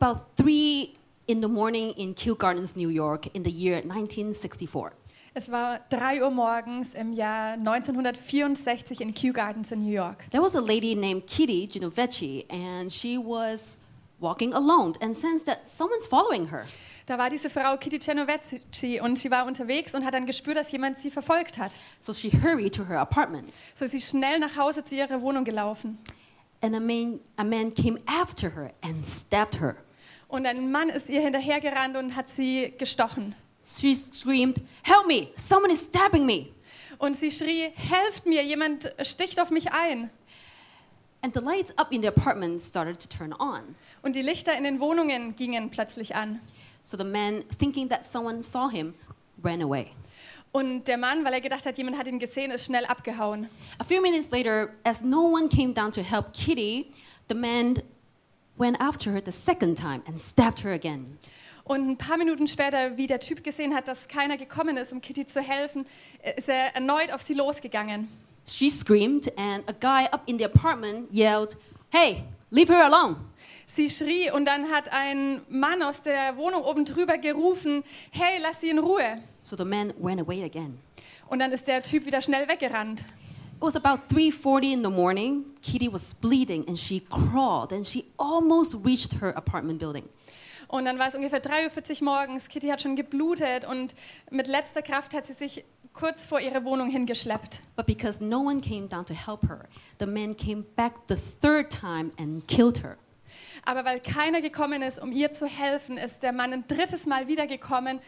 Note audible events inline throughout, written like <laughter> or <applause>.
about three in the morning in Kew Gardens, New York, in the year 1964. Es war 3 Uhr morgens im Jahr 1964 in Kew Gardens in New York. There was a lady named Kitty Genovecci, and she was walking alone and sensed that someone's following her. Da war diese Frau Kitty Genovecci und sie war unterwegs und hat dann gespürt, dass jemand sie verfolgt hat. So she hurried to her apartment, So ist sie schnell nach Hause zu ihrer Wohnung gelaufen. and a man, a man came after her and stabbed her. Und ein Mann ist ihr hinterhergerannt und hat sie gestochen. She screamed, Help me! Someone is stabbing me! Und sie schrie, helft mir, jemand sticht auf mich ein. And the lights up in the apartment started to turn on. Und die Lichter in den Wohnungen gingen plötzlich an. So the man, thinking that someone saw him, ran away. Und der Mann, weil er gedacht hat, jemand hat ihn gesehen, ist schnell abgehauen. A few minutes later, as no one came down to help Kitty, the man went after her the second time and stabbed her again. Und ein paar Minuten später, wie der Typ gesehen hat, dass keiner gekommen ist, um Kitty zu helfen, ist er erneut auf sie losgegangen. She screamed, and a guy up in the apartment yelled, Hey, leave her alone. Sie schrie und dann hat ein Mann aus der Wohnung oben drüber gerufen, hey, lass sie in Ruhe. So the man ran away again. Und dann ist der Typ wieder schnell weggerannt. It was about 3:40 in the morning. Kitty was bleeding and she crawled and she almost reached her apartment building. Und dann war es ungefähr 3.40 Uhr morgens. Kitty hat schon geblutet und mit letzter Kraft hat sie sich kurz vor ihre Wohnung hingeschleppt. But because no one came down to help her, the man came back the third time and killed her. Aber weil keiner gekommen ist, um ihr zu helfen, ist der Mann ein drittes Mal wiedergekommen,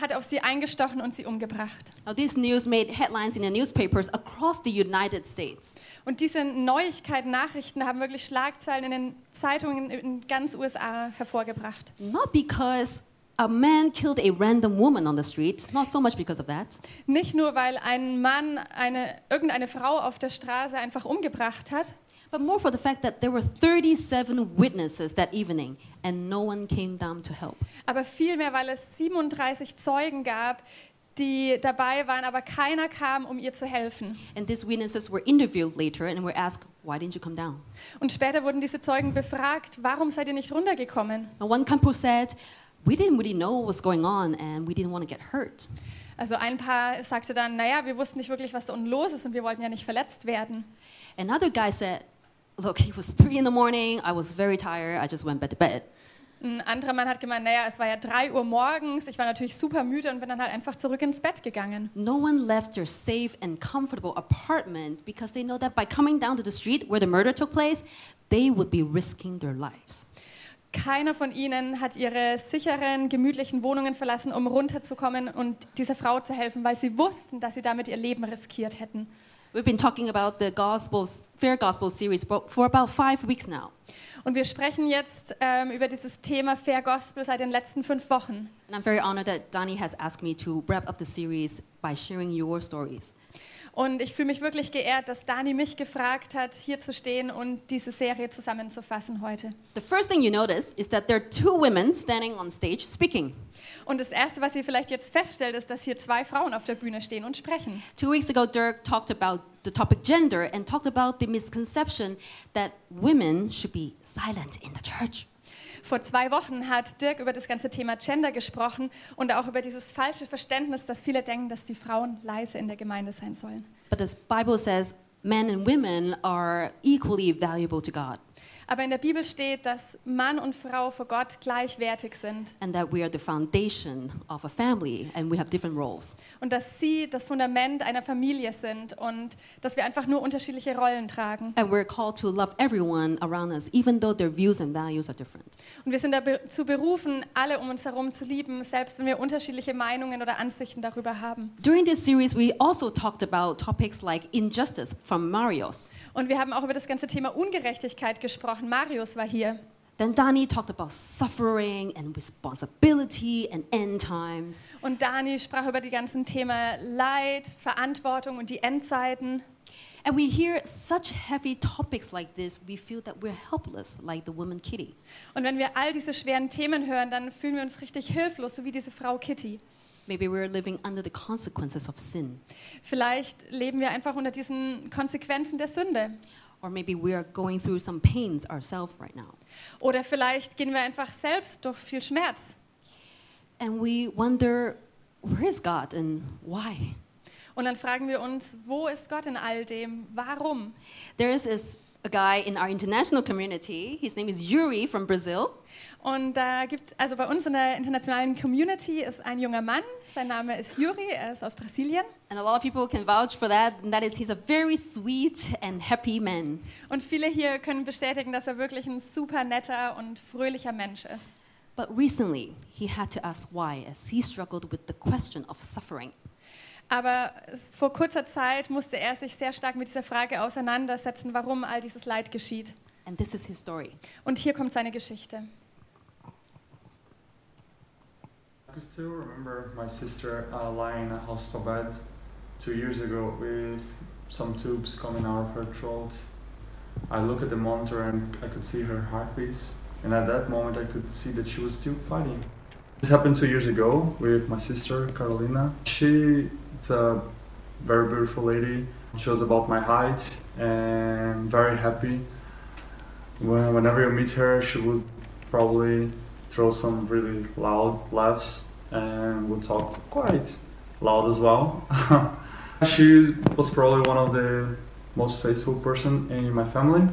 hat auf sie eingestochen und sie umgebracht. Now, this news made headlines in the newspapers across the United States. Und diese Neuigkeiten, Nachrichten haben wirklich Schlagzeilen in den Zeitungen in ganz USA hervorgebracht. Not because a man killed a random woman on the street, not so much because of that, Nicht nur, weil ein Mann eine, irgendeine Frau auf der Straße einfach umgebracht hat, but more for the fact that there were 37 witnesses that evening and no one came down to help. aber vielmehr, weil es 37 Zeugen gab, die dabei waren, aber keiner kam, um ihr zu helfen. And these witnesses were interviewed later and were asked, Why didn't you come down? Und später wurden diese Zeugen befragt, warum seid ihr nicht runtergekommen? And one couple said, We didn't really know what was going on and we didn't want to get hurt. Also ein Paar sagte dann, naja, wir wussten nicht wirklich, was da unten los ist und wir wollten ja nicht verletzt werden. Another guy said, Look, it was three in the morning. I was very tired. I just went back to bed. Ein anderer Mann hat gemeint, naja, es war ja 3 Uhr morgens, ich war natürlich super müde und bin dann halt einfach zurück ins Bett gegangen. No one left their safe and comfortable apartment because they know that by coming down to the street where the murder took place, they would be risking their lives. Keiner von ihnen hat ihre sicheren, gemütlichen Wohnungen verlassen, um runterzukommen und dieser Frau zu helfen, weil sie wussten, dass sie damit ihr Leben riskiert hätten. We've been talking about the Gospels, Fair Gospel series for about five weeks now. Und wir sprechen jetzt ähm, über dieses Thema Fair Gospel seit den letzten fünf Wochen. And I'm very honored that Donnie has asked me to wrap up the series by sharing your stories. Und ich fühle mich wirklich geehrt, dass Dani mich gefragt hat, hier zu stehen und diese Serie zusammenzufassen heute. The first thing you notice is that there are two women standing on stage speaking. Und das Erste, was ihr vielleicht jetzt feststellt, ist, dass hier zwei Frauen auf der Bühne stehen und sprechen. Two weeks ago, Dirk talked about the topic gender and talked about the misconception that women should be silent in the church. Vor zwei Wochen hat Dirk über das ganze Thema Gender gesprochen und auch über dieses falsche Verständnis, dass viele denken, dass die Frauen leise in der Gemeinde sein sollen. But the Bible says men and women are equally valuable to God Aber in der Bibel steht, dass Mann und Frau vor Gott gleichwertig sind and that we are the foundation of a family and we have different roles. und dass sie das Fundament einer Familie sind und dass wir einfach nur unterschiedliche Rollen tragen. And we're called to love everyone around us, even though their views and values are different. Und wir sind dazu berufen, alle um uns herum zu lieben, selbst wenn wir unterschiedliche Meinungen oder Ansichten darüber haben. During this series, we also talked about topics like injustice from Marios. Und wir haben auch über das ganze Thema Ungerechtigkeit gesprochen. Marius war hier. Then Dani talked about suffering and responsibility and end times. Und Dani sprach über die ganzen Themen Leid, Verantwortung und die Endzeiten. And we hear such heavy topics like this, we feel that we're helpless, like the woman Kitty. Und wenn wir all diese schweren Themen hören, dann fühlen wir uns richtig hilflos, so wie diese Frau Kitty. Maybe we're living under the consequences of sin. Vielleicht leben wir einfach unter diesen Konsequenzen der Sünde. Or maybe we are going through some pains ourselves right now. Oder vielleicht gehen wir einfach selbst durch viel Schmerz. And we wonder, where is God and why? Und dann fragen wir uns, wo ist Gott in all dem? Warum? There is this, a guy in our international community. His name is Yuri from Brazil. Und da gibt, also bei uns in der internationalen Community ist ein junger Mann, sein Name ist Yuri, er ist aus Brasilien. And a lot of people can vouch for that. And that is, he's a very sweet and happy man. Und viele hier können bestätigen, dass er wirklich ein super netter und fröhlicher Mensch ist. But recently, he had to ask why as he struggled with the question of suffering. Aber vor kurzer Zeit musste er sich sehr stark mit dieser Frage auseinandersetzen, warum all dieses Leid geschieht. And this is his story. Und hier kommt seine Geschichte. I could still remember my sister uh, lying in a hospital bed two years ago with some tubes coming out of her throat. I look at the monitor and I could see her heartbeats, and at that moment I could see that she was still fighting. This happened two years ago with my sister Carolina. She, it's a very beautiful lady. She was about my height and very happy. When, whenever you meet her, she would probably throw some really loud laughs and would talk quite loud as well. <laughs> she was probably one of the most faithful person in my family.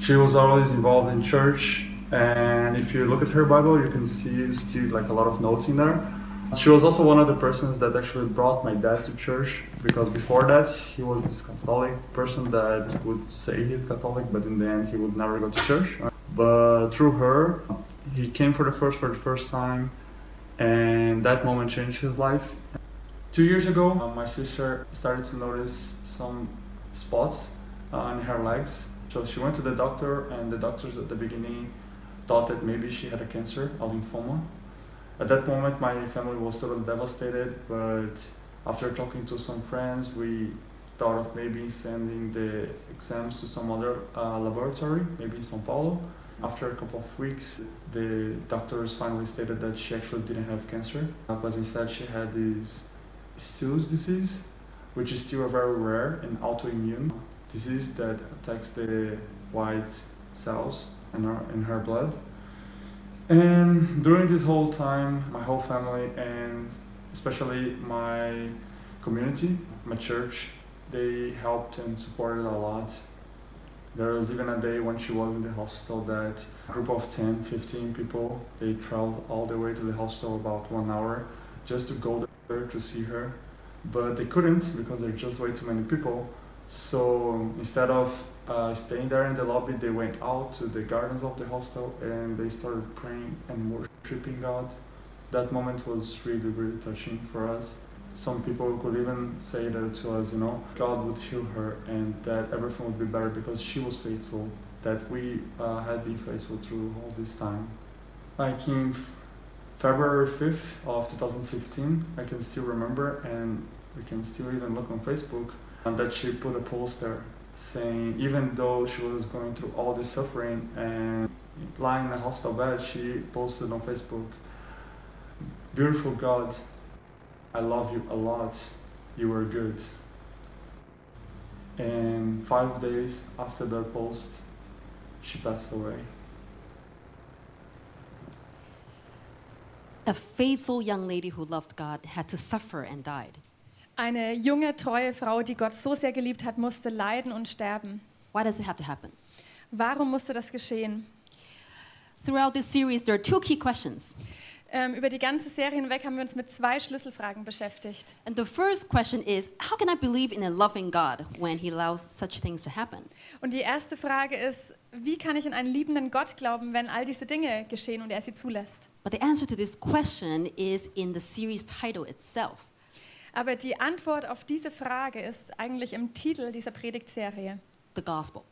She was always involved in church and if you look at her Bible you can see still like a lot of notes in there. She was also one of the persons that actually brought my dad to church because before that he was this Catholic person that would say he's Catholic but in the end he would never go to church. But through her he came for the first for the first time and that moment changed his life. Two years ago uh, my sister started to notice some spots uh, on her legs. So she went to the doctor and the doctors at the beginning thought that maybe she had a cancer a lymphoma at that moment my family was totally devastated but after talking to some friends we thought of maybe sending the exams to some other uh, laboratory maybe in sao paulo after a couple of weeks, the doctors finally stated that she actually didn't have cancer, uh, but instead she had this Still's disease, which is still a very rare and autoimmune disease that attacks the white cells in her, in her blood. And during this whole time, my whole family and especially my community, my church, they helped and supported a lot. There was even a day when she was in the hospital that a group of 10, 15 people, they traveled all the way to the hospital about one hour just to go there to see her. But they couldn't because there are just way too many people. So instead of uh, staying there in the lobby, they went out to the gardens of the hostel and they started praying and worshiping God. That moment was really, really touching for us some people could even say that to us, you know, God would heal her and that everything would be better because she was faithful, that we uh, had been faithful through all this time. Like in February 5th of 2015, I can still remember, and we can still even look on Facebook, and that she put a post there saying, even though she was going through all this suffering and lying in a hospital bed, she posted on Facebook, Beautiful God, I love you a lot. You were good. And five days after that post, she passed away. A faithful young lady who loved God had to suffer and died. Eine junge, treue Frau, die Gott so sehr geliebt hat, musste leiden und sterben. Why does it have to happen? Warum musste das geschehen? Throughout this series, there are two key questions. Ähm, über die ganze Serie hinweg haben wir uns mit zwei Schlüsselfragen beschäftigt. And the first question is How can I believe in a loving God when He allows such things to happen? Und die erste Frage ist, wie kann ich in einen liebenden Gott glauben, wenn all diese Dinge geschehen und er sie zulässt? But the answer to this question is in the series title itself. Aber die Antwort auf diese Frage ist eigentlich im Titel dieser Predigtserie, the gospel.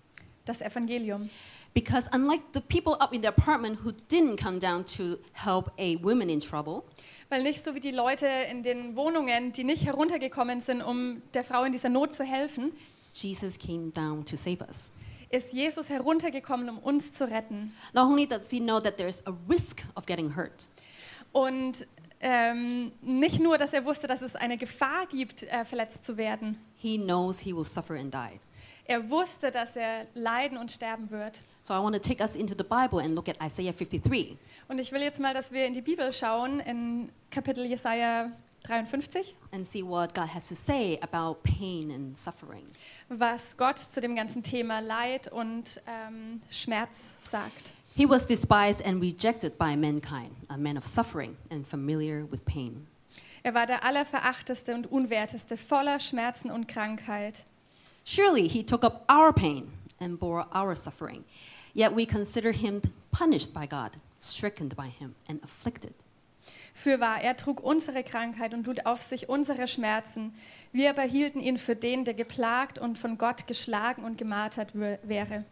das Evangelium. Because unlike the people up in the apartment who didn't come down to help a woman in trouble, Weil nicht so wie die Leute in den Wohnungen, die nicht heruntergekommen sind, um der Frau in dieser Not zu helfen, Jesus came down to save us. ist Jesus heruntergekommen, um uns zu retten. Not only does he know that there's a risk of getting hurt, Und ähm, nicht nur, dass er wusste, dass es eine Gefahr gibt, äh, verletzt zu werden. He knows he will suffer and die. Er wusste, dass er leiden und sterben wird. So I want to take us into the Bible and look at Isaiah 53. Und ich will jetzt mal, dass wir in die Bibel schauen, in Kapitel Jesaja 53, and see what God has to say about pain and suffering. was Gott zu dem ganzen Thema Leid und ähm, Schmerz sagt. He was despised and rejected by mankind, a man of suffering and familiar with pain. Er war der allerverachteste und unwerteste, voller Schmerzen und Krankheit. Surely he took up our pain and bore our suffering. Yet we consider him punished by God, stricken by him, and afflicted. Fürwahr, er trug unsere Krankheit und lud auf sich unsere Schmerzen. Wir aber hielten ihn für den, der geplagt und von Gott geschlagen und gemartert wäre.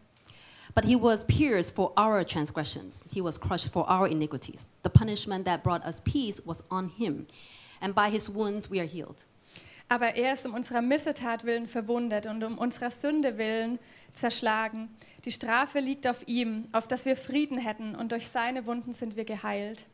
But he was pierced for our transgressions, he was crushed for our iniquities. The punishment that brought us peace was on him, and by his wounds we are healed. Aber er ist um unserer Missetat willen verwundet und um unserer Sünde willen zerschlagen. Die Strafe liegt auf ihm, auf dass wir Frieden hätten, und durch seine Wunden sind wir geheilt.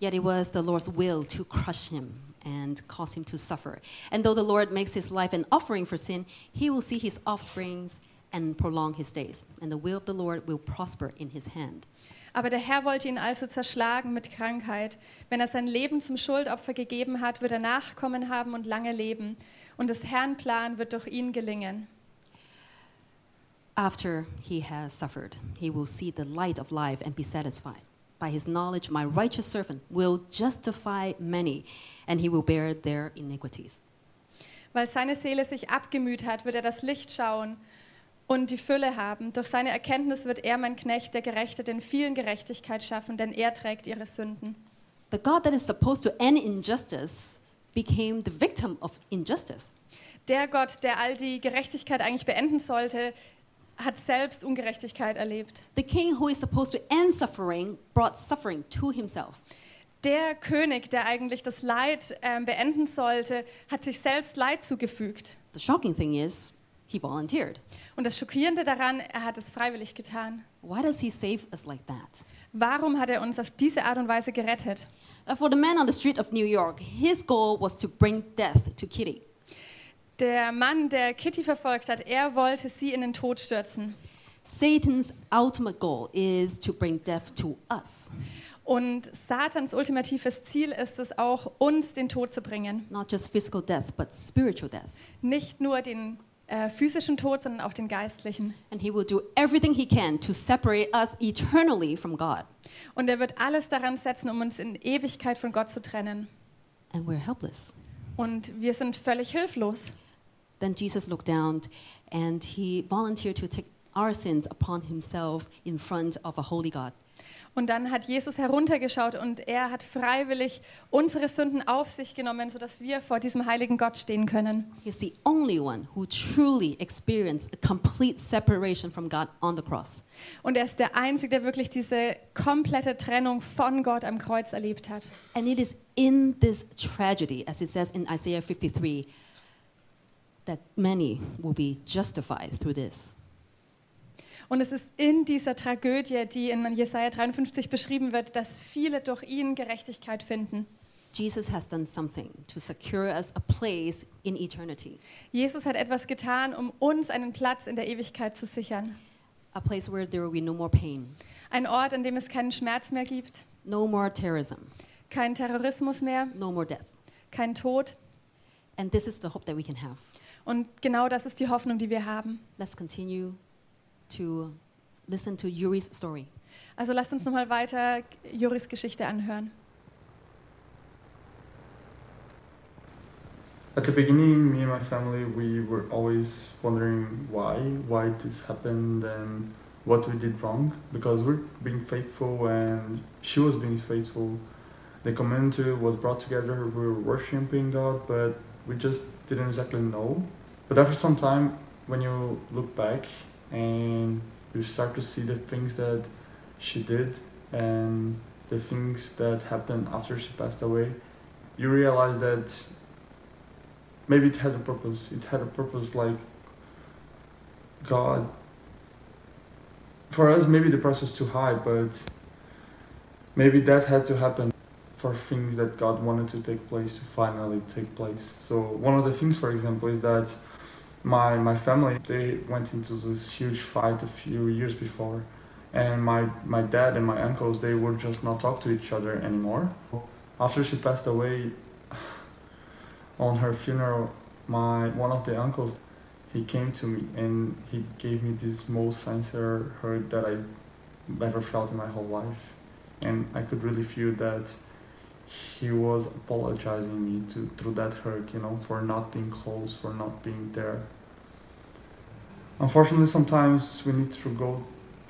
Yet it was the Lord's will to crush him and cause him to suffer. And though the Lord makes his life an offering for sin, he will see his offsprings and prolong his days. And the will of the Lord will prosper in his hand. Aber der Herr wollte ihn also zerschlagen mit Krankheit. Wenn er sein Leben zum Schuldopfer gegeben hat, wird er Nachkommen haben und lange leben. Und des Herrn Plan wird durch ihn gelingen. After he has suffered, he will see the light of life and be satisfied. By his knowledge, my righteous servant will justify many, and he will bear their iniquities. Weil seine Seele sich abgemüht hat, wird er das Licht schauen und die Fülle haben. Durch seine Erkenntnis wird er, mein Knecht, der Gerechte, den vielen Gerechtigkeit schaffen, denn er trägt ihre Sünden. The God that is supposed to end injustice became the victim of injustice. Der Gott, der all die Gerechtigkeit eigentlich beenden sollte, hat selbst Ungerechtigkeit erlebt. The king who is supposed to end suffering brought suffering to himself. Der König, der eigentlich das Leid ähm, beenden sollte, hat sich selbst Leid zugefügt. The shocking thing is, he volunteered. Und das Schockierende daran, er hat es freiwillig getan. Why does he save us like that? Warum hat er uns auf diese Art und Weise gerettet? Uh, For the man on the street of New York, his goal was to bring death to Kitty. Der Mann, der Kitty verfolgt hat, er wollte sie in den Tod stürzen. Satan's ultimate goal is to bring death to us, Und Satans ultimatives Ziel ist es auch, uns den Tod zu bringen. not just physical death, but spiritual death. Nicht nur den äh, physischen Tod, sondern auch den geistlichen. And he will do everything he can to separate us eternally from God. Und er wird alles daran setzen, um uns in Ewigkeit von Gott zu trennen. And we're helpless. Und wir sind völlig hilflos. Then Jesus looked down and he volunteered to take our sins upon himself in front of a holy God. Und dann hat Jesus heruntergeschaut und er hat freiwillig unsere Sünden auf sich genommen, sodass wir vor diesem heiligen Gott stehen können. He's the only one who truly experienced a complete separation from God on the cross. Und er ist der Einzige, der wirklich diese komplette Trennung von Gott am Kreuz erlebt hat. And it is in this tragedy, as it says in Isaiah 53, that many will be justified through this. Und es ist in dieser Tragödie, die in Jesaja 53 beschrieben wird, dass viele durch ihn Gerechtigkeit finden. Jesus has done something to secure us a place in eternity, Jesus hat etwas getan, um uns einen Platz in der Ewigkeit zu sichern. a place where there will be no more pain, Ein Ort, an dem es keinen Schmerz mehr gibt, no more terrorism, keinen Terrorismus mehr, no more death. keinen Tod. And this is the hope that we can have. Und genau das ist die Hoffnung, die wir haben. Let's continue to listen to Yuri's story. Also lasst uns nochmal weiter Juris Geschichte anhören. At the beginning, me and my family, we were always wondering why, why this happened and what we did wrong. Because we're being faithful and she was being faithful. The community was brought together, we were worshiping God, but we just didn't exactly know. But after some time, when you look back and you start to see the things that she did and the things that happened after she passed away, you realize that maybe it had a purpose. It had a purpose like God. For us, maybe the price was too high, but maybe that had to happen for things that God wanted to take place to finally take place. So one of the things, for example, is that my my family they went into this huge fight a few years before, and my my dad and my uncles they would just not talk to each other anymore. After she passed away, <sighs> on her funeral, my one of the uncles he came to me and he gave me this most sincere hurt that I've ever felt in my whole life. And I could really feel that he was apologizing me to through that hurt, you know, for not being close, for not being there. Unfortunately, sometimes we need to go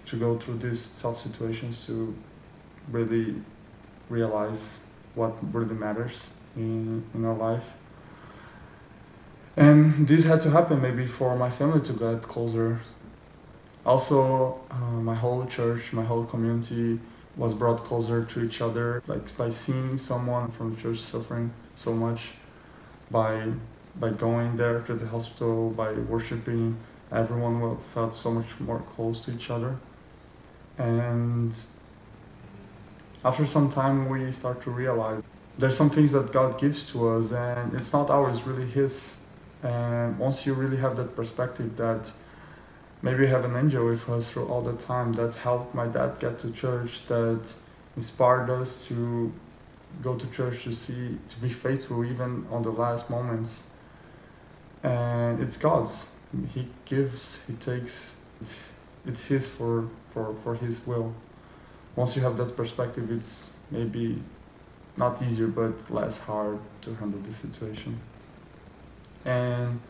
to go through these tough situations to really realize what really matters in, in our life. And this had to happen maybe for my family to get closer. Also, uh, my whole church, my whole community was brought closer to each other, like by seeing someone from church suffering so much, by by going there to the hospital, by worshiping, everyone felt so much more close to each other. And after some time, we start to realize there's some things that God gives to us, and it's not ours, really His. And once you really have that perspective that maybe have an angel with us through all the time that helped my dad get to church, that inspired us to go to church to see, to be faithful even on the last moments. And it's God's. He gives, He takes, it's, it's His for, for, for His will. Once you have that perspective, it's maybe not easier but less hard to handle the situation and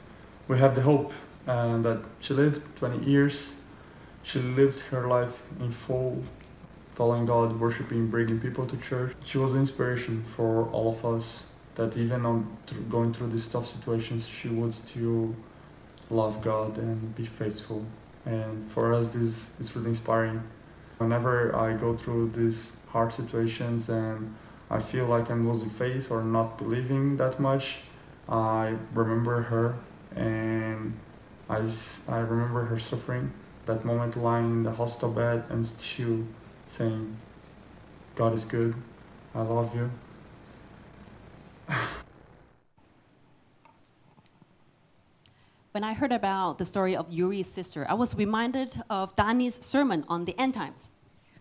we have the hope uh, that she lived 20 years. She lived her life in full following god worshiping bringing people to church. She was an inspiration for all of us that even on going through these tough situations she would still love god and be faithful. And for us this is really inspiring. Whenever i go through these hard situations and i feel like i'm losing faith or not believing that much I remember her and I, s- I remember her suffering that moment lying in the hospital bed and still saying, God is good, I love you. When I heard about the story of Yuri's sister, I was reminded of Dani's sermon on the end times.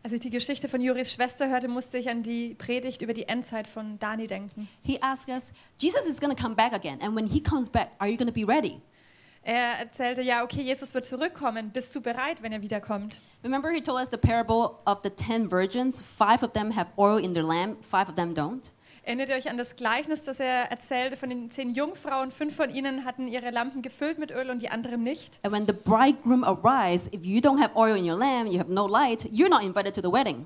Als ich die Geschichte von Juris Schwester hörte, musste ich an die Predigt über die Endzeit von Dani denken. He asked us, Jesus is going to come back again, and when he comes back, are you going to be ready? Er erzählte, ja, okay, Jesus wird zurückkommen. Bist du bereit, wenn er wiederkommt? Remember, he told us the parable of the ten virgins. Five of them have oil in their lamp, five of them don't. Erinnert ihr euch an das Gleichnis, das er erzählte von den zehn Jungfrauen? Fünf von ihnen hatten ihre Lampen gefüllt mit Öl und die anderen nicht. And when the bridegroom arrives, if you don't have oil in your lamp, you have no light, you're not invited to the wedding.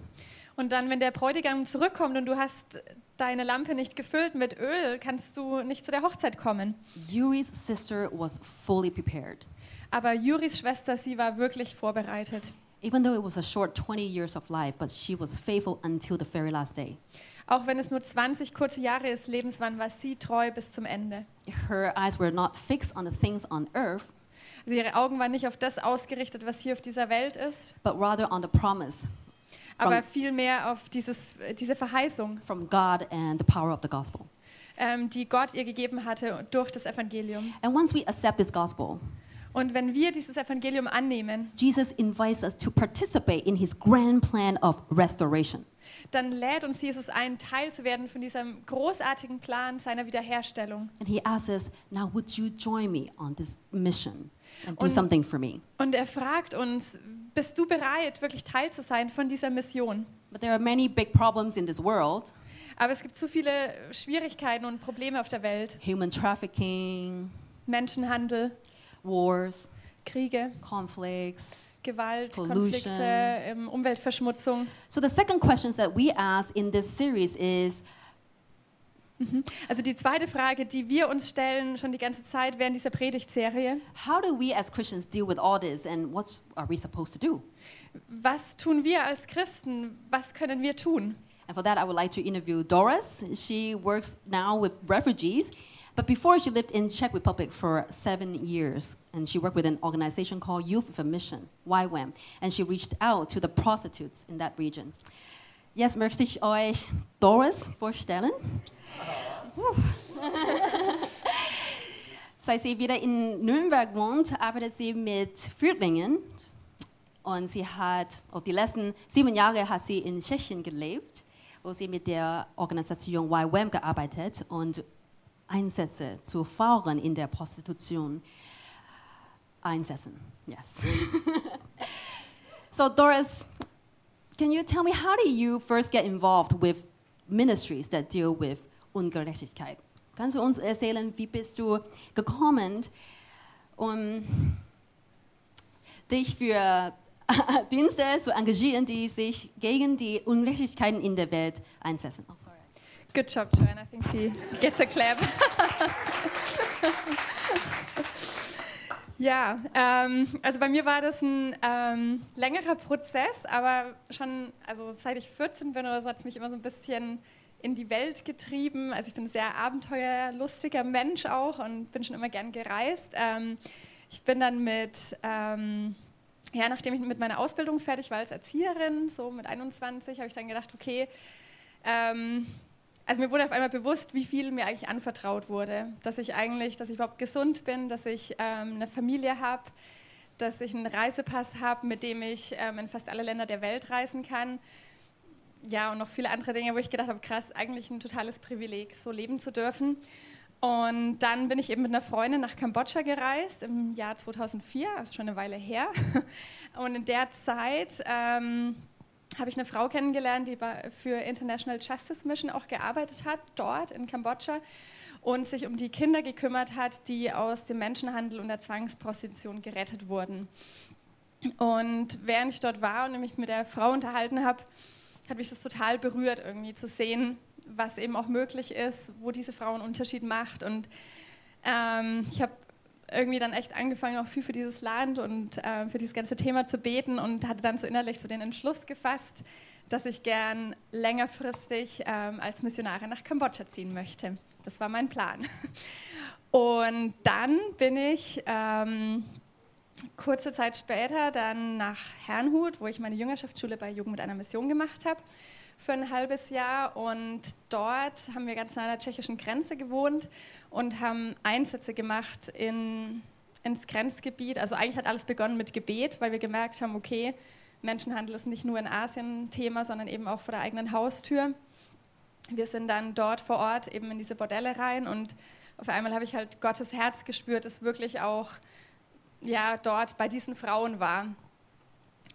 Und dann, wenn der Bräutigam zurückkommt und du hast deine Lampe nicht gefüllt mit Öl, kannst du nicht zu der Hochzeit kommen. Yuri's sister was fully prepared. Aber Juris Schwester, sie war wirklich vorbereitet. Even though it was a short 20 years of life, but she was faithful until the very last day. Auch wenn es nur 20 kurze Jahre des Lebens waren, war sie treu bis zum Ende. Her eyes were not fixed on the things on earth, Also ihre Augen waren nicht auf das ausgerichtet, was hier auf dieser Welt ist, but rather on the promise aber vielmehr auf dieses, diese Verheißung, from God and the power of the gospel. ähm, die Gott ihr gegeben hatte durch das Evangelium. And once we accept this gospel, Und wenn wir dieses Evangelium annehmen, Jesus invites us to participate in his grand plan of restoration. dann lädt uns Jesus ein, Teil zu werden von diesem großartigen Plan seiner Wiederherstellung. And he asks us, Now, would you join me on this mission and do Und- something for me? Und er fragt uns, bist du bereit, wirklich Teil zu sein von dieser Mission? But there are many big problems in this world Aber es gibt so viele Schwierigkeiten und Probleme auf der Welt. human trafficking, Menschenhandel, wars, Kriege, conflicts. Gewalt, Pollution. Konflikte, ähm, Umweltverschmutzung. So, the second questions that we ask in this series is Also die zweite Frage, die wir uns stellen schon die ganze Zeit während dieser Predigtserie, how do we as Christians deal with all this and what are we supposed to do? was tun wir als Christen? Was können wir tun? And for that, I would like to interview Doris. She works now with refugees, but before she lived in Czech Republic for seven years, and she worked with an organization called Youth with a Mission, YWAM, and she reached out to the prostitutes in that region. Jetzt möchte ich euch Doris vorstellen. Seit sie wieder in Nürnberg wohnt, arbeitet sie mit Flüchtlingen. Und sie hat, oh, die letzten sieben Jahre hat sie in Tschechien gelebt, wo sie mit der Organisation YWAM gearbeitet und Einsätze zu Frauen in der Prostitution einsetzen. Yes. <laughs> so Doris, can you tell me how did you first get involved with ministries that deal with Ungerechtigkeit? Kannst du uns erzählen, wie bist du gekommen, um dich für <laughs> Dienste zu engagieren, die sich gegen die Ungerechtigkeiten in der Welt einsetzen? Oh, sorry. Good job, Joanne. I think she gets a clap. <laughs> ja, ähm, also bei mir war das ein ähm, längerer Prozess, aber schon, also seit ich 14 bin oder so, hat es mich immer so ein bisschen in die Welt getrieben. Also ich bin ein sehr abenteuerlustiger Mensch auch und bin schon immer gern gereist. Ähm, ich bin dann mit, ähm, ja, nachdem ich mit meiner Ausbildung fertig war als Erzieherin, so mit 21, habe ich dann gedacht, okay, ähm, also mir wurde auf einmal bewusst, wie viel mir eigentlich anvertraut wurde. Dass ich eigentlich, dass ich überhaupt gesund bin, dass ich ähm, eine Familie habe, dass ich einen Reisepass habe, mit dem ich ähm, in fast alle Länder der Welt reisen kann. Ja, und noch viele andere Dinge, wo ich gedacht habe, krass, eigentlich ein totales Privileg, so leben zu dürfen. Und dann bin ich eben mit einer Freundin nach Kambodscha gereist im Jahr 2004, also schon eine Weile her. <laughs> Und in der Zeit ähm, habe ich eine Frau kennengelernt, die für International Justice Mission auch gearbeitet hat, dort in Kambodscha und sich um die Kinder gekümmert hat, die aus dem Menschenhandel und der Zwangsprostitution gerettet wurden. Und während ich dort war und mich mit der Frau unterhalten habe, hat mich das total berührt, irgendwie zu sehen, was eben auch möglich ist, wo diese Frau einen Unterschied macht. Und ähm, ich habe irgendwie dann echt angefangen, auch viel für dieses Land und äh, für dieses ganze Thema zu beten und hatte dann so innerlich so den Entschluss gefasst, dass ich gern längerfristig ähm, als Missionarin nach Kambodscha ziehen möchte. Das war mein Plan. <laughs> Und dann bin ich ähm, kurze Zeit später dann nach Herrnhut, wo ich meine Jüngerschaftsschule bei Jugend mit einer Mission gemacht habe, für ein halbes Jahr. Und dort haben wir ganz nah an der tschechischen Grenze gewohnt und haben Einsätze gemacht in, ins Grenzgebiet. Also eigentlich hat alles begonnen mit Gebet, weil wir gemerkt haben, okay, Menschenhandel ist nicht nur in Asien Thema, sondern eben auch vor der eigenen Haustür. Wir sind dann dort vor Ort eben in diese Bordelle rein und auf einmal habe ich halt Gottes Herz gespürt, das wirklich auch ja, dort bei diesen Frauen war.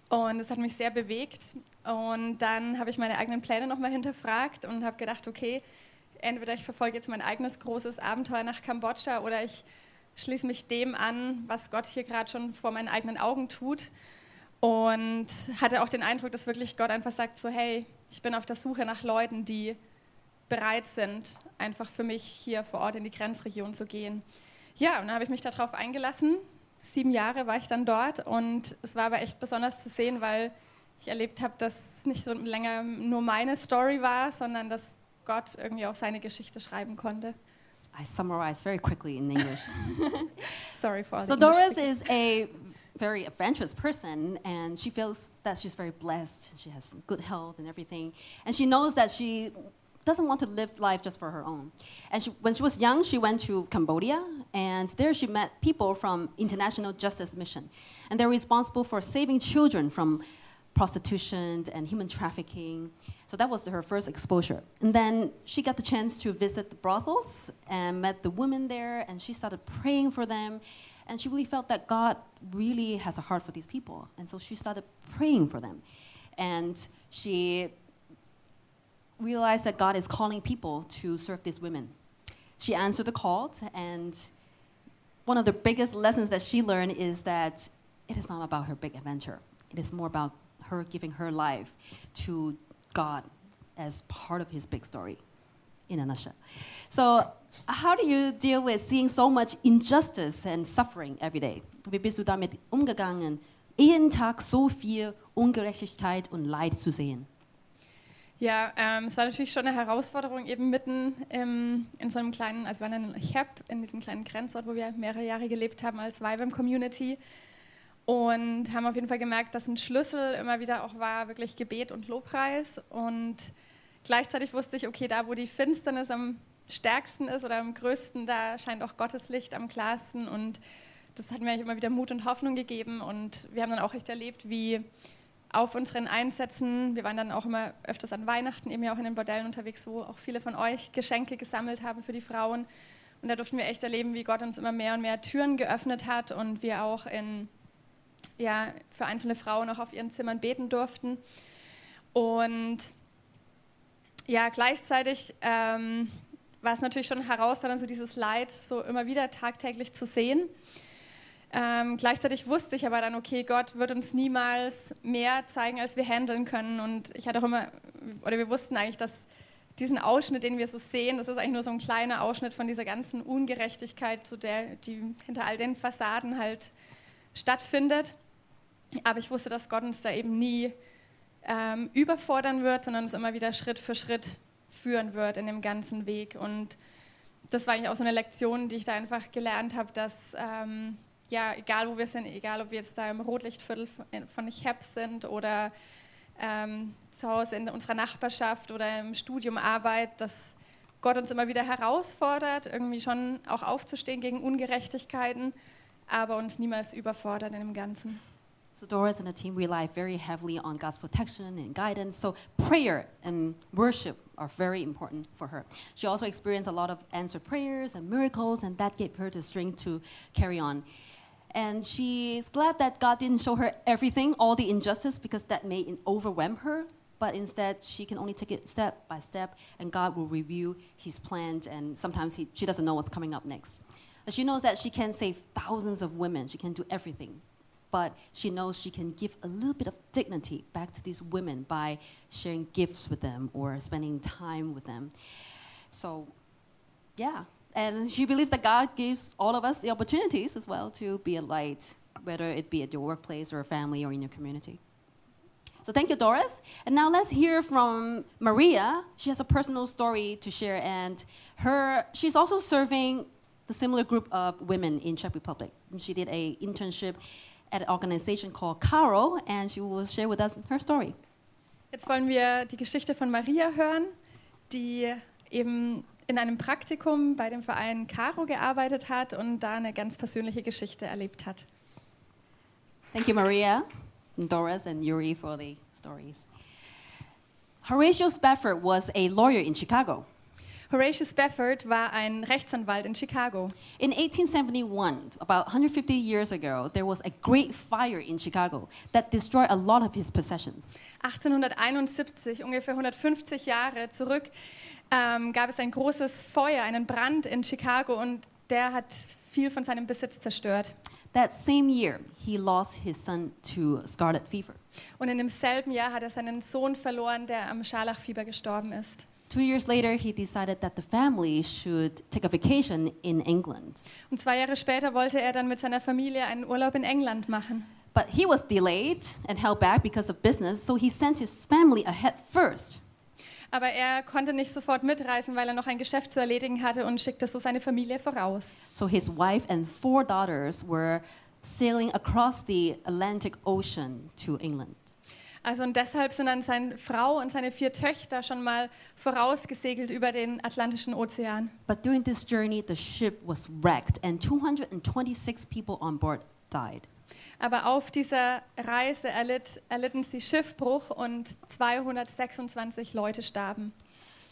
Und es hat mich sehr bewegt. Und dann habe ich meine eigenen Pläne nochmal hinterfragt und habe gedacht, okay, entweder ich verfolge jetzt mein eigenes großes Abenteuer nach Kambodscha oder ich schließe mich dem an, was Gott hier gerade schon vor meinen eigenen Augen tut. Und hatte auch den Eindruck, dass wirklich Gott einfach sagt, so hey, ich bin auf der Suche nach Leuten, die bereit sind, einfach für mich hier vor Ort in die Grenzregion zu gehen. Ja, und dann habe ich mich darauf eingelassen. Sieben Jahre war ich dann dort und es war aber echt besonders zu sehen, weil ich erlebt habe, dass es nicht so länger nur meine Story war, sondern dass Gott irgendwie auch seine Geschichte schreiben konnte. I summarize very quickly in English. <laughs> Sorry for So Doris is a very adventurous person and she feels that she's very blessed. She has good health and everything. And she knows that she doesn't want to live life just for her own. And she, when she was young, she went to Cambodia, and there she met people from International Justice Mission. And they're responsible for saving children from prostitution and human trafficking. So that was her first exposure. And then she got the chance to visit the brothels and met the women there, and she started praying for them. And she really felt that God really has a heart for these people. And so she started praying for them. And she realized that God is calling people to serve these women. She answered the call, and one of the biggest lessons that she learned is that it is not about her big adventure. It is more about her giving her life to God as part of his big story in a nutshell. So, how do you deal with seeing so much injustice and suffering every day? Wie bist du damit umgegangen, jeden Tag so viel Ungerechtigkeit und Leid zu sehen? Ja, ähm, es war natürlich schon eine Herausforderung, eben mitten im, in so einem kleinen, also wir waren in Cheb, in diesem kleinen Grenzort, wo wir mehrere Jahre gelebt haben als Weibem Community. Und haben auf jeden Fall gemerkt, dass ein Schlüssel immer wieder auch war, wirklich Gebet und Lobpreis. Und gleichzeitig wusste ich, okay, da wo die Finsternis am stärksten ist oder am größten, da scheint auch Gottes Licht am klarsten. Und das hat mir immer wieder Mut und Hoffnung gegeben. Und wir haben dann auch echt erlebt, wie auf unseren Einsätzen, wir waren dann auch immer öfters an Weihnachten, eben ja auch in den Bordellen unterwegs, wo auch viele von euch Geschenke gesammelt haben für die Frauen. Und da durften wir echt erleben, wie Gott uns immer mehr und mehr Türen geöffnet hat und wir auch in ja, für einzelne Frauen auch auf ihren Zimmern beten durften. Und ja, gleichzeitig ähm, war es natürlich schon herausfordernd, so dieses Leid so immer wieder tagtäglich zu sehen. Ähm, gleichzeitig wusste ich aber dann, okay, Gott wird uns niemals mehr zeigen, als wir handeln können. Und ich hatte auch immer, oder wir wussten eigentlich, dass diesen Ausschnitt, den wir so sehen, das ist eigentlich nur so ein kleiner Ausschnitt von dieser ganzen Ungerechtigkeit, so der, die hinter all den Fassaden halt stattfindet. Aber ich wusste, dass Gott uns da eben nie ähm, überfordern wird, sondern uns immer wieder Schritt für Schritt führen wird in dem ganzen Weg. Und das war eigentlich auch so eine Lektion, die ich da einfach gelernt habe, dass ähm, ja, egal wo wir sind, egal ob wir jetzt da im Rotlichtviertel von Cheb sind oder ähm, zu Hause in unserer Nachbarschaft oder im Studium Arbeit, dass Gott uns immer wieder herausfordert, irgendwie schon auch aufzustehen gegen Ungerechtigkeiten, aber uns niemals überfordert in dem Ganzen. So Doris and the team rely very heavily on God's protection and guidance. So prayer and worship are very important for her. She also experienced a lot of answered prayers and miracles, and that gave her the strength to carry on. And she's glad that God didn't show her everything, all the injustice, because that may overwhelm her. But instead, she can only take it step by step, and God will review His plans. And sometimes he, she doesn't know what's coming up next. But she knows that she can save thousands of women. She can do everything but she knows she can give a little bit of dignity back to these women by sharing gifts with them or spending time with them. So, yeah. And she believes that God gives all of us the opportunities as well to be a light, whether it be at your workplace or family or in your community. So thank you, Doris. And now let's hear from Maria. She has a personal story to share, and her she's also serving the similar group of women in Czech Republic. She did a internship at an organization called Caro, and she will share with us her story. Jetzt wollen wir die Geschichte von Maria hören, die eben in einem Praktikum bei dem Verein Caro gearbeitet hat und da eine ganz persönliche Geschichte erlebt hat. Thank you, Maria, and Doris, and Yuri for the stories. Horatio Spafford was a lawyer in Chicago. Horatio Spafford war ein Rechtsanwalt in Chicago. In 1871, about 150 years ago, there was a great fire in Chicago that destroyed a lot of his possessions. 1871, ungefähr 150 Jahre zurück, ähm, gab es ein großes Feuer, einen Brand in Chicago und der hat viel von seinem Besitz zerstört. That same year, he lost his son to scarlet fever. Und in demselben Jahr hat er seinen Sohn verloren, der am Scharlachfieber gestorben ist. Two years later, he decided that the family should take a vacation in England. Und zwei Jahre später wollte er dann mit seiner Familie einen Urlaub in England machen. But he was delayed and held back because of business, so he sent his family ahead first. Aber er konnte nicht sofort mitreisen, weil er noch ein Geschäft zu erledigen hatte und schickte so seine Familie voraus. So his wife and four daughters were sailing across the Atlantic Ocean to England. Also und deshalb sind dann seine Frau und seine vier Töchter schon mal vorausgesegelt über den Atlantischen Ozean. But during this journey, the ship was wrecked and 226 people on board died. Aber auf dieser Reise erlitt, erlitten sie Schiffbruch und 226 Leute starben.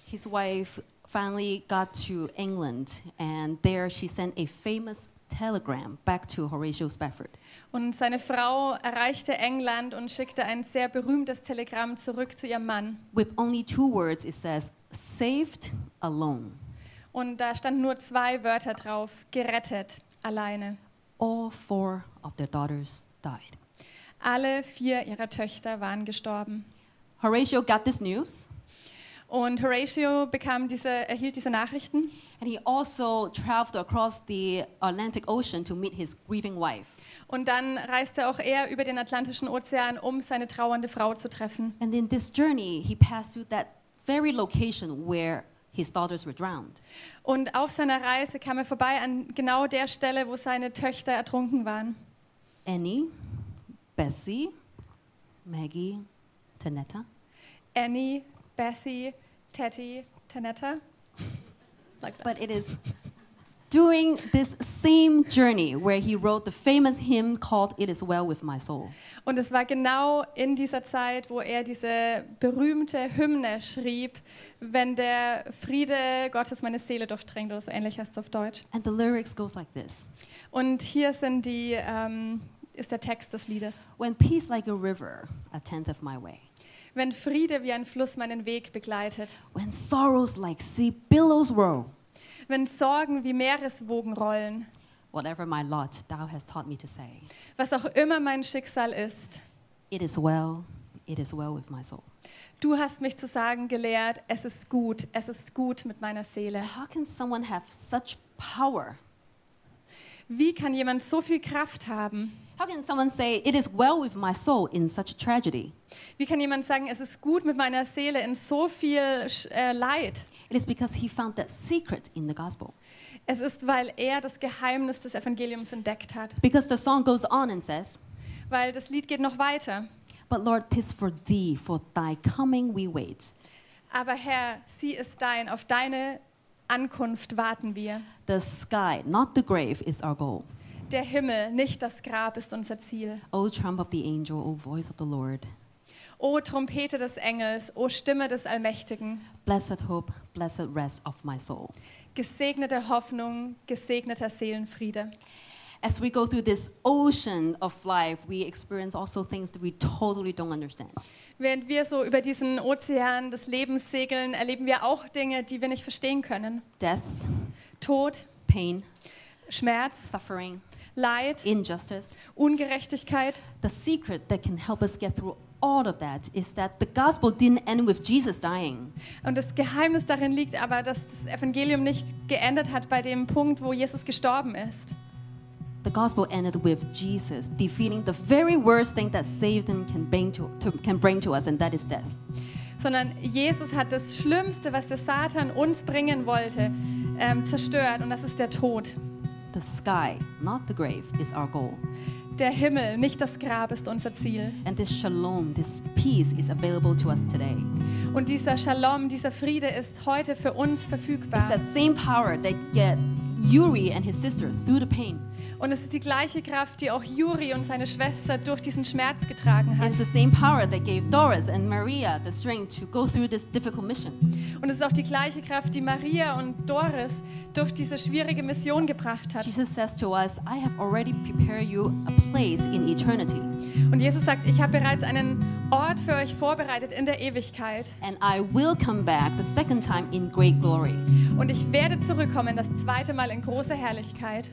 His wife finally got to England, and there she sent a famous telegram back to Horatio Spafford. Und seine Frau erreichte England und schickte ein sehr berühmtes Telegramm zurück zu ihrem Mann. With only two words, it says, saved alone. Und da standen nur zwei Wörter drauf, gerettet, alleine. All four of their daughters died. Alle vier ihrer Töchter waren gestorben. Horatio got this news. Und Horatio bekam diese, erhielt diese Nachrichten. And he also traveled across the Atlantic Ocean to meet his grieving wife. Und dann reiste auch er über den Atlantischen Ozean, um seine trauernde Frau zu treffen. And in this journey, he passed through that very location where his daughters were drowned. Und auf seiner Reise kam er vorbei an genau der Stelle, wo seine Töchter ertrunken waren. Annie, Bessie, Maggie, Tanetta. Annie, Bessie, Teddy, Tanetta. <laughs> Like that. But it is during this same journey where he wrote the famous hymn called It Is Well With My Soul. Und es war genau in dieser Zeit, wo er diese berühmte Hymne schrieb, wenn der Friede Gottes meine Seele durchdringt oder so ähnlich heißt es auf Deutsch. And the lyrics goes like this. Und hier sind die, ähm, ist der Text des Liedes. When peace like a river attendeth my way, Wenn Friede wie ein Fluss meinen Weg begleitet, when sorrows like sea billows roll, wenn Sorgen wie Meereswogen rollen, whatever my lot thou hast taught me to say, was auch immer mein Schicksal ist, it is well, it is well with my soul. du hast mich zu sagen gelehrt, es ist gut, es ist gut mit meiner Seele. How can someone have such power? Wie kann jemand so viel Kraft haben? How can someone say, It is well with my soul in such a tragedy? Wie kann jemand sagen, es ist gut mit meiner Seele in so viel äh, Leid? It is because he found that secret in the gospel. Es ist, weil er das Geheimnis des Evangeliums entdeckt hat. Because the song goes on and says, Weil das Lied geht noch weiter. But Lord, 'tis for thee, for thy coming we wait. Aber Herr, sie ist dein, auf deine Ankunft warten wir. The sky, not the grave, is our goal. Der Himmel, nicht das Grab, ist unser Ziel. O trump of the angel, O voice of the Lord. O Trompete des Engels, o Stimme des Allmächtigen, Blessed hope, blessed rest of my soul. gesegnete Hoffnung, gesegneter Seelenfriede. As we go through this ocean of life, we experience also things that we totally don't understand. Während wir so über diesen Ozean des Lebens segeln, erleben wir auch Dinge, die wir nicht verstehen können. Death, Tod, pain, Schmerz, suffering, Leid, injustice. Ungerechtigkeit. The secret that can help us get through all of that is that the gospel didn't end with Jesus dying. Und das Geheimnis darin liegt aber, dass das Evangelium nicht geendet hat bei dem Punkt, wo Jesus gestorben ist. The gospel ended with Jesus defeating the very worst thing that Satan can bring to, to, can bring to us, and that is death. Sondern Jesus hat das Schlimmste, was der Satan uns bringen wollte, ähm, zerstört. Und das ist der Tod. The sky, not the grave, is our goal. Der Himmel, nicht das Grab, ist unser Ziel. And this shalom, this peace is available to us today. Und dieser Shalom, dieser Friede ist heute für uns It's verfügbar. that same power that get Yuri and his sister through the pain. Und es ist die gleiche Kraft, die auch Juri und seine Schwester durch diesen Schmerz getragen hat. It's the same power that gave Doris and Maria the strength to go through this difficult mission. Und es ist auch die gleiche Kraft, die Maria und Doris durch diese schwierige Mission gebracht hat. Jesus says to us, I have already prepared you a place in eternity, Und Jesus sagt, ich habe bereits einen Ort für euch vorbereitet in der Ewigkeit. and I will come back the second time in great glory. Und ich werde zurückkommen, das zweite Mal in großer Herrlichkeit.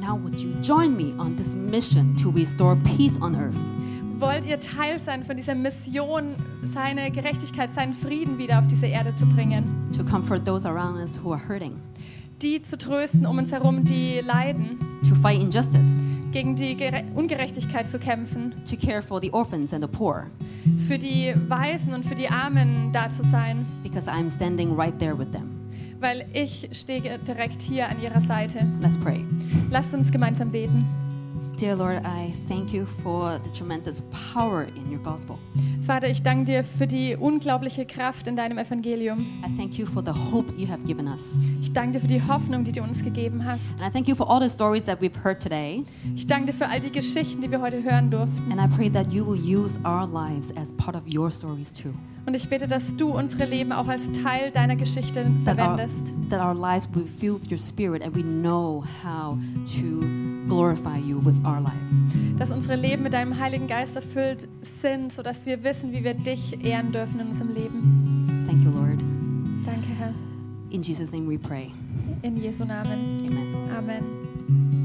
Now, would you join me on this mission to restore peace on earth? Wollt ihr Teil sein von dieser Mission, seine Gerechtigkeit, seinen Frieden wieder auf diese Erde zu bringen? To comfort those around us who are hurting, Die zu trösten um uns herum, die leiden, to fight injustice, gegen die Gere Ungerechtigkeit zu kämpfen, to care for the orphans and the poor, für die Weisen und für die Armen da zu sein, because I'm standing right there with them. Weil ich stehe direkt hier an ihrer Seite. Let's pray. Lasst uns gemeinsam beten. Dear Lord, I thank you for the tremendous power in your gospel. Vater, ich danke dir für die unglaubliche Kraft in deinem Evangelium. I thank you for the hope you have given us. Ich danke dir für die Hoffnung, die du uns gegeben hast. And I thank you for all the stories that we've heard today. Ich danke dir für all die Geschichten, die wir heute hören durften. And I pray that you will use our lives as part of your stories too. Und ich bete, dass du unsere Leben auch als Teil deiner Geschichte That our, verwendest. that our lives will with your spirit and we know how to glorify you with our life. Dass unsere Leben mit deinem Heiligen Geist erfüllt sind, sodass wir wissen, wie wir dich ehren dürfen in unserem Leben. Thank you, Lord. Danke, Herr. In Jesus' name we pray. In Jesu Namen. Amen. Amen.